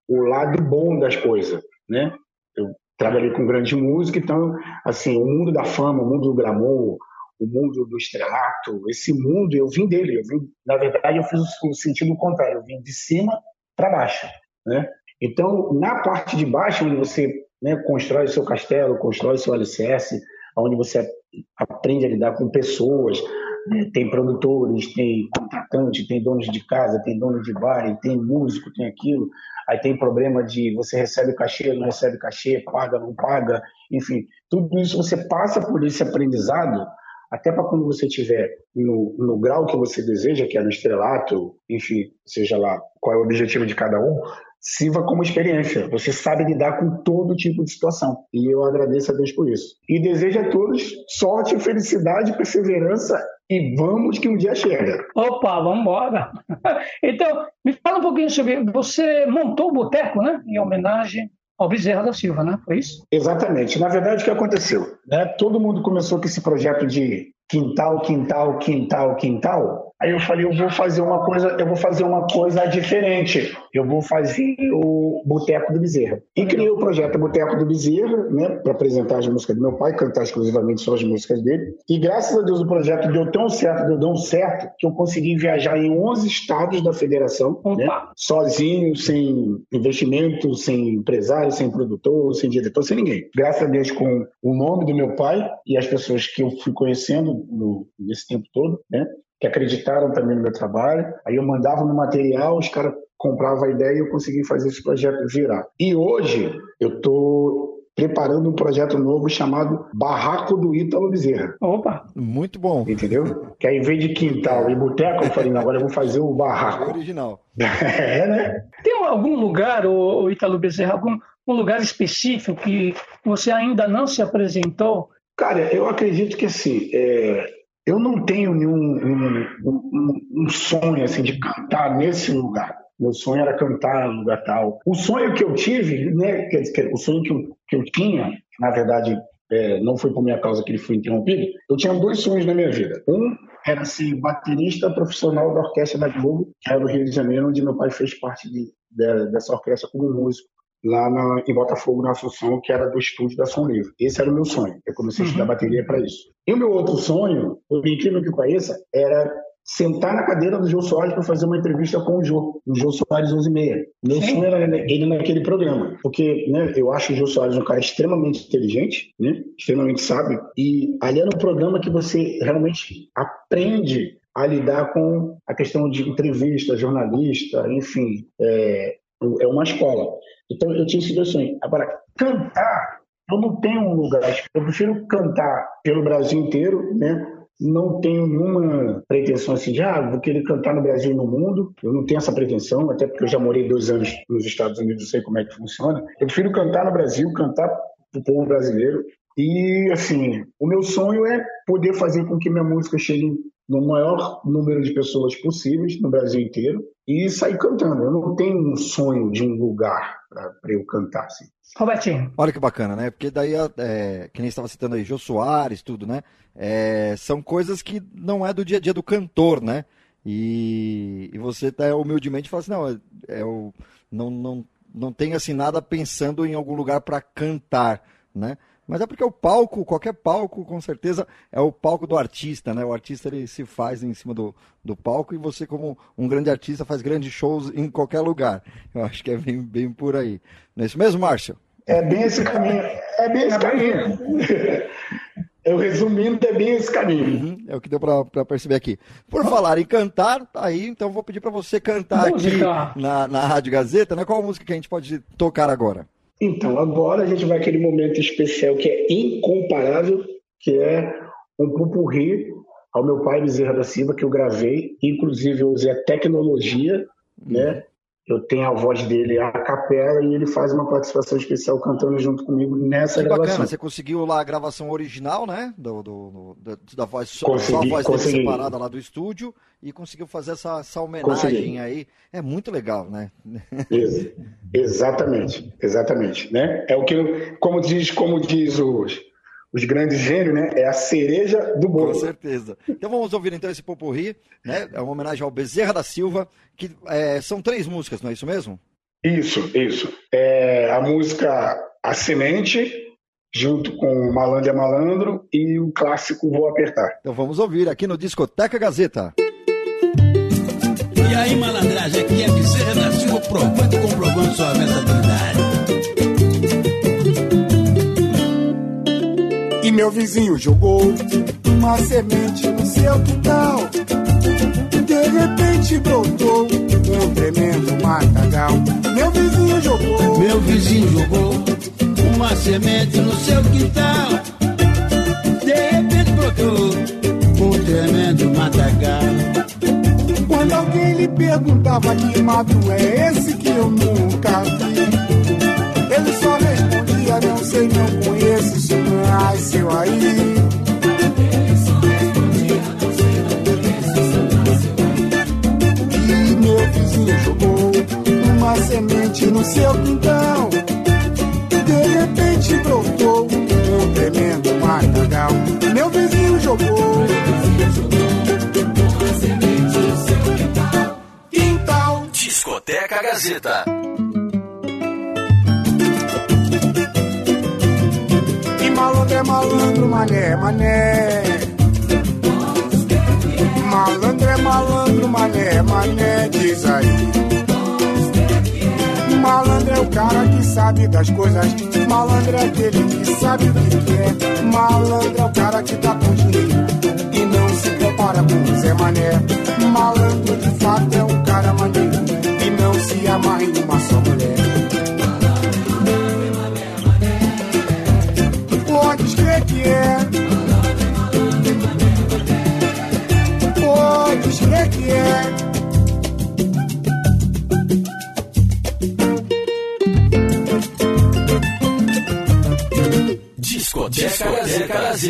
o lado bom das coisas. Né? Eu trabalhei com grande música, então, assim, o mundo da fama, o mundo do glamour, o mundo do estrelato, esse mundo, eu vim dele. Eu vim, na verdade, eu fiz o sentido contrário. Eu vim de cima para baixo, né? Então, na parte de baixo, onde você né, constrói o seu castelo, constrói o seu alicerce, onde você aprende a lidar com pessoas, né? tem produtores, tem contratante, tem donos de casa, tem dono de bar, tem músico, tem aquilo. Aí tem problema de você recebe cachê, não recebe cachê, paga, não paga, enfim, tudo isso você passa por esse aprendizado até para quando você estiver no, no grau que você deseja, que é no estrelato, enfim, seja lá qual é o objetivo de cada um, sirva como experiência. Você sabe lidar com todo tipo de situação. E eu agradeço a Deus por isso. E desejo a todos sorte, felicidade, perseverança e vamos que um dia chega. Opa, vamos embora. Então, me fala um pouquinho sobre. Você montou o boteco, né? Em homenagem ao Bezerra da Silva, né? Foi isso? Exatamente. Na verdade, o que aconteceu? Né? Todo mundo começou com esse projeto de quintal, quintal, quintal, quintal. Aí eu falei, eu vou fazer uma coisa, eu vou fazer uma coisa diferente. Eu vou fazer o Boteco do Bezerra. E criei o projeto Boteco do Bezerra, né, para apresentar as músicas do meu pai, cantar exclusivamente só as músicas dele. E graças a Deus o projeto deu tão certo, deu tão certo, que eu consegui viajar em 11 estados da federação, né, sozinho, sem investimento, sem empresário, sem produtor, sem diretor, sem ninguém. Graças a Deus com o nome do meu pai e as pessoas que eu fui conhecendo no, nesse tempo todo, né? Que acreditaram também no meu trabalho. Aí eu mandava no material, os caras compravam a ideia e eu consegui fazer esse projeto virar. E hoje eu tô preparando um projeto novo chamado Barraco do Ítalo Bezerra. Opa! Muito bom. Entendeu? Que aí, em vez de quintal e boteco, eu falei, não, agora eu vou fazer o barraco. Original. É, né? Tem algum lugar, o, o Ítalo Bezerra, algum um lugar específico que você ainda não se apresentou? Cara, eu acredito que assim, é, eu não tenho nenhum um, um, um, sonho assim de cantar nesse lugar. Meu sonho era cantar no lugar tal. O sonho que eu tive, né, quer dizer, o sonho que eu, que eu tinha, na verdade, é, não foi por minha causa que ele foi interrompido, eu tinha dois sonhos na minha vida. Um era ser baterista profissional da Orquestra da Globo, que era do Rio de Janeiro, onde meu pai fez parte de, de, dessa orquestra como músico lá na, em Botafogo, na Assunção, que era do estúdio da Som Livre. Esse era o meu sonho. Eu comecei a estudar uhum. bateria para isso. E o meu outro sonho, por incrível que pareça, era sentar na cadeira do Jô Soares para fazer uma entrevista com o Jô, no Jô Soares 11 e meia. Meu Sim. sonho era ele naquele programa, porque né, eu acho o Jô Soares um cara extremamente inteligente, né, extremamente sábio, e ali era um programa que você realmente aprende a lidar com a questão de entrevista, jornalista, enfim, é, é uma escola. Então eu tinha esse sonho. Agora, cantar, eu não tenho um lugar, eu prefiro cantar pelo Brasil inteiro, né? Não tenho nenhuma pretensão assim de, ah, vou querer cantar no Brasil e no mundo. Eu não tenho essa pretensão, até porque eu já morei dois anos nos Estados Unidos, sei como é que funciona. Eu prefiro cantar no Brasil, cantar para o povo brasileiro. E, assim, o meu sonho é poder fazer com que minha música chegue no maior número de pessoas possíveis no Brasil inteiro e sair cantando. Eu não tenho um sonho de um lugar para eu cantar. Assim. Robertinho. Olha que bacana, né? Porque daí, é, que nem estava citando aí, Jô Soares, tudo, né? É, são coisas que não é do dia a dia do cantor, né? E, e você tá humildemente fala assim, não, é, é o, não, não, não tem assim nada pensando em algum lugar para cantar, né? Mas é porque o palco, qualquer palco, com certeza, é o palco do artista, né? O artista ele se faz em cima do, do palco e você, como um grande artista, faz grandes shows em qualquer lugar. Eu acho que é bem, bem por aí. Não é isso mesmo, Márcio? É bem esse caminho. É bem esse caminho. Eu resumindo, é bem esse caminho. Uhum, é o que deu para perceber aqui. Por falar em cantar, tá aí, então vou pedir para você cantar música. aqui na, na Rádio Gazeta, né? Qual a música que a gente pode tocar agora? Então, agora a gente vai aquele momento especial que é incomparável, que é um pupurri ao meu pai Bezerra da Silva, que eu gravei, inclusive eu usei a tecnologia, né? Eu tenho a voz dele a capela e ele faz uma participação especial cantando junto comigo nessa que gravação. Bacana, você conseguiu lá a gravação original, né? Do, do, do da voz, consegui, só a voz dele separada lá do estúdio e conseguiu fazer essa, essa homenagem consegui. aí. É muito legal, né? Ex exatamente, exatamente. Né? É o que, como diz, como diz os os grandes gênios, né? É a cereja do bolo. Com certeza. Então vamos ouvir então esse Poporri, né? É uma homenagem ao Bezerra da Silva, que é, são três músicas, não é isso mesmo? Isso, isso. É a música A Semente, junto com Malandro é Malandro e o clássico Vou Apertar. Então vamos ouvir aqui no Discoteca Gazeta. E aí, malandragem, aqui é Bezerra da Silva provando e comprovando sua versatilidade. Meu vizinho jogou uma semente no seu quintal. De repente brotou um tremendo matagal. Meu vizinho jogou. Meu vizinho jogou uma semente no seu quintal. De repente brotou um tremendo matagal. Quando alguém lhe perguntava que mato é esse que eu nunca vi, ele só respondia: Não sei, não conheço, isso nasceu aí. E meu vizinho jogou uma semente no seu quintal. De repente brotou um tremendo matagal. Meu vizinho jogou. Seu. Quintal. Discoteca Gazeta. Malandro é malandro, mané, mané. Malandro é malandro, mané, mané, diz aí. Malandro é o cara que sabe das coisas. Malandro é aquele que sabe o que quer. Malandro é o cara que tá com dinheiro e não se compara com o Zé Mané. Malandro de fato é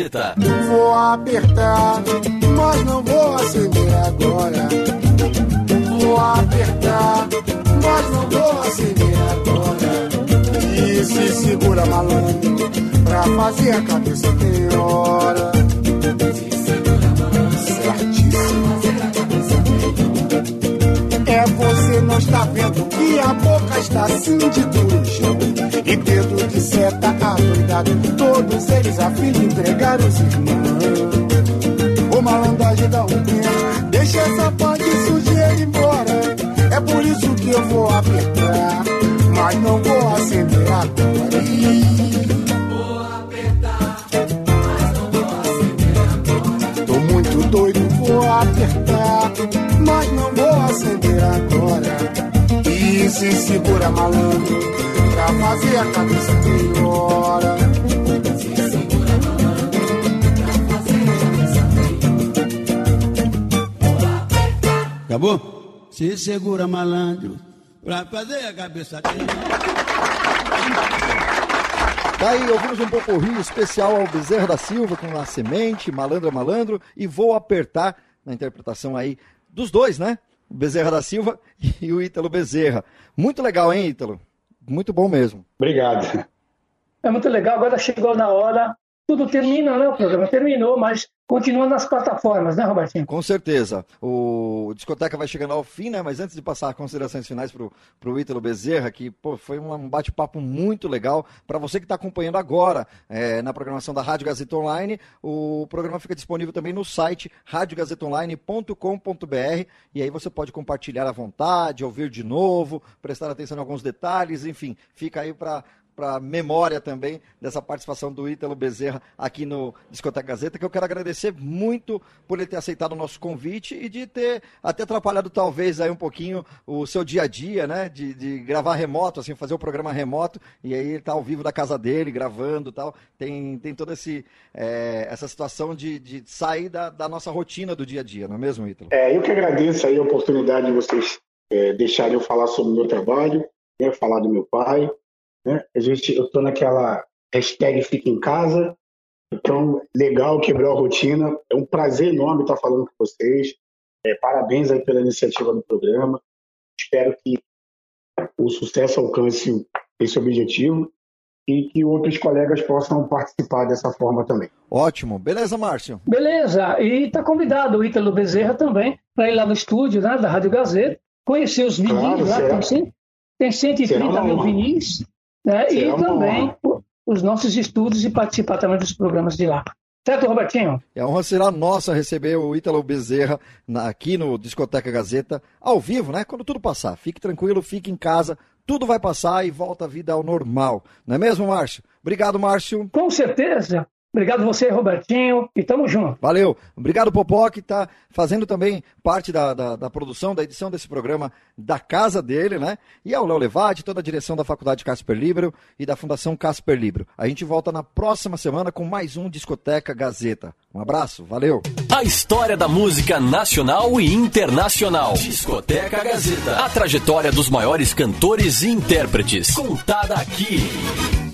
Vou apertar, mas não vou acender agora. Vou apertar, mas não vou acender agora. E se segura malandro, pra fazer a cabeça tem hora. Certíssimo. É você não está vendo que a boca está assim de duro todos eles a fim de entregar os irmãos. Ô malandragem dá um tempo, deixa essa de sujeira embora. É por isso que eu vou apertar, mas não vou acender agora. Vou apertar, mas não vou acender agora. Tô muito doido, vou apertar, mas não vou acender agora. E se segura malandro, pra fazer a cabeça tem hora. Se segura malandro, pra fazer a cabeça tem hora. Acabou? Se segura malandro, pra fazer a cabeça tem Daí ouvimos um pouco rio especial ao Bezerra da Silva com a semente, malandro malandro, e vou apertar na interpretação aí dos dois, né? O Bezerra da Silva e o Ítalo Bezerra. Muito legal, hein, Ítalo? Muito bom mesmo. Obrigado. É muito legal. Agora chegou na hora. Tudo termina, né? O programa terminou, mas continua nas plataformas, né, Robertinho? Com certeza. O Discoteca vai chegando ao fim, né? Mas antes de passar considerações finais pro, pro Ítalo Bezerra, que pô, foi um bate-papo muito legal. Para você que está acompanhando agora é, na programação da Rádio Gazeta Online, o programa fica disponível também no site radiogazetaonline.com.br e aí você pode compartilhar à vontade, ouvir de novo, prestar atenção em alguns detalhes, enfim, fica aí para para memória também dessa participação do Ítalo Bezerra aqui no Discoteca Gazeta, que eu quero agradecer muito por ele ter aceitado o nosso convite e de ter até atrapalhado talvez aí um pouquinho o seu dia a dia, né? De, de gravar remoto, assim, fazer o programa remoto, e aí ele tá ao vivo da casa dele, gravando tal. Tem, tem toda esse, é, essa situação de, de sair da, da, nossa rotina do dia a dia, não é mesmo, Ítalo? É, eu que agradeço aí a oportunidade de vocês é, deixarem eu falar sobre o meu trabalho, né, falar do meu pai, né? A gente, eu estou naquela hashtag Fica em Casa, então legal quebrar a rotina. É um prazer enorme estar falando com vocês. É, parabéns aí pela iniciativa do programa. Espero que o sucesso alcance esse objetivo e que outros colegas possam participar dessa forma também. Ótimo. Beleza, Márcio? Beleza. E está convidado o Ítalo Bezerra também para ir lá no estúdio né, da Rádio Gazeta, conhecer os vinis claro, lá, tem, tem, tem 130 mil vinis, né? e também os nossos estudos e participar também dos programas de lá. Certo, Robertinho? É honra será nossa receber o Ítalo Bezerra na, aqui no Discoteca Gazeta, ao vivo, né? Quando tudo passar. Fique tranquilo, fique em casa, tudo vai passar e volta a vida ao normal. Não é mesmo, Márcio? Obrigado, Márcio. Com certeza. Obrigado você, Robertinho, e tamo junto. Valeu. Obrigado, Popó, que está fazendo também parte da, da, da, produção, da edição desse programa da casa dele, né? E ao Léo Levade, toda a direção da Faculdade Casper Libro e da Fundação Casper Libro. A gente volta na próxima semana com mais um Discoteca Gazeta. Um abraço, valeu. A história da música nacional e internacional. Discoteca Gazeta. A trajetória dos maiores cantores e intérpretes. Contada aqui.